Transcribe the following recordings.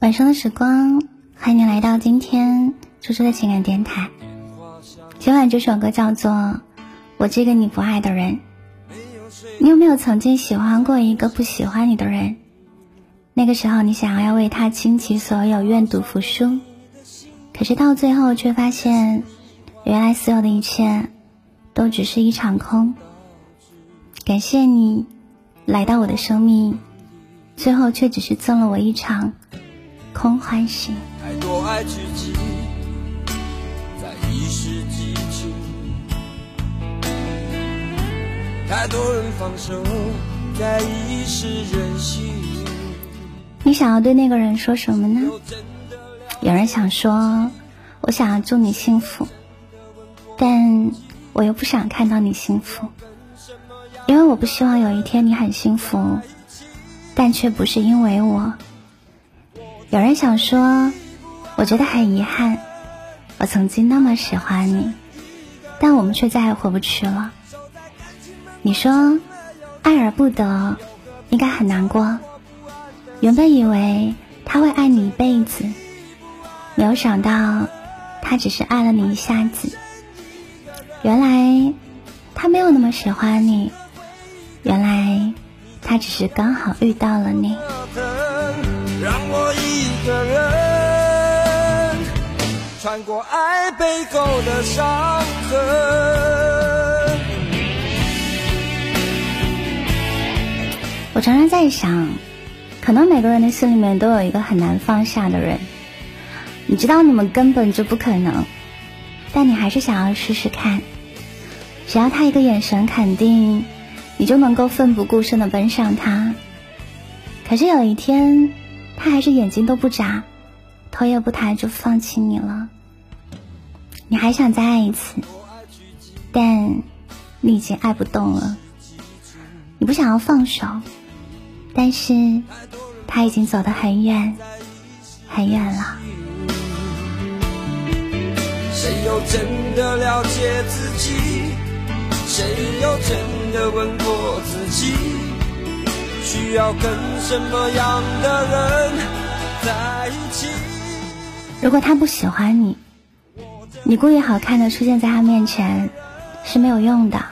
晚上的时光，欢迎你来到今天猪猪的情感电台。今晚这首歌叫做《我这个你不爱的人》。你有没有曾经喜欢过一个不喜欢你的人？那个时候，你想要为他倾其所有，愿赌服输，可是到最后却发现，原来所有的一切都只是一场空。感谢你来到我的生命，最后却只是赠了我一场。空欢喜。太多爱聚集在一时激情，太多人放手在一时任性。你想要对那个人说什么呢？有人想说，我想要祝你幸福，但我又不想看到你幸福，因为我不希望有一天你很幸福，但却不是因为我。有人想说，我觉得很遗憾，我曾经那么喜欢你，但我们却再也回不去了。你说，爱而不得，应该很难过。原本以为他会爱你一辈子，没有想到他只是爱了你一下子。原来他没有那么喜欢你，原来他只是刚好遇到了你。让我一个人穿过爱背后的伤痕。我常常在想，可能每个人的心里面都有一个很难放下的人。你知道你们根本就不可能，但你还是想要试试看。只要他一个眼神肯定，你就能够奋不顾身的奔上他。可是有一天。他还是眼睛都不眨，头也不抬就放弃你了。你还想再爱一次，但你已经爱不动了。你不想要放手，但是他已经走得很远，很远了。谁又真的了解自己？谁又真的问过自己？需要跟什么样的人在一起？如果他不喜欢你，你故意好看的出现在他面前是没有用的。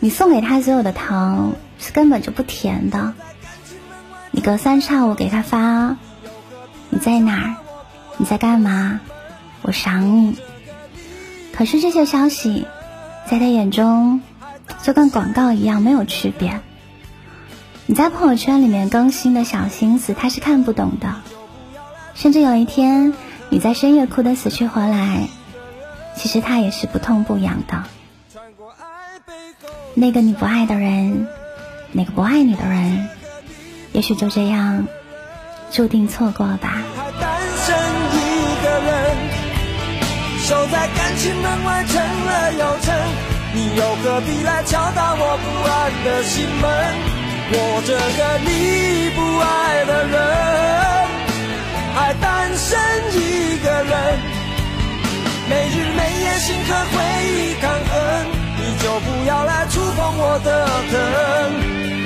你送给他所有的糖是根本就不甜的。隔三差五给他发你在哪儿？你在干嘛？我想你。可是这些消息在他眼中就跟广告一样没有区别。你在朋友圈里面更新的小心思，他是看不懂的。甚至有一天，你在深夜哭得死去活来，其实他也是不痛不痒的。那个你不爱的人，那个不爱你的人，也许就这样注定错过吧。单身一个人守在感情门外，成了又成，你又何必来敲打我不安的心门？我这个你不爱的人，还单身一个人，没日没夜心和回忆抗衡，你就不要来触碰我的疼，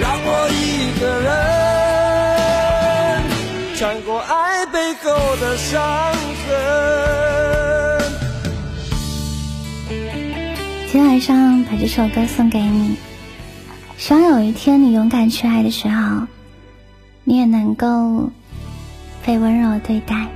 让我一个人穿过爱背后的伤痕。今天晚上把这首歌送给你。希望有一天你勇敢去爱的时候，你也能够被温柔对待。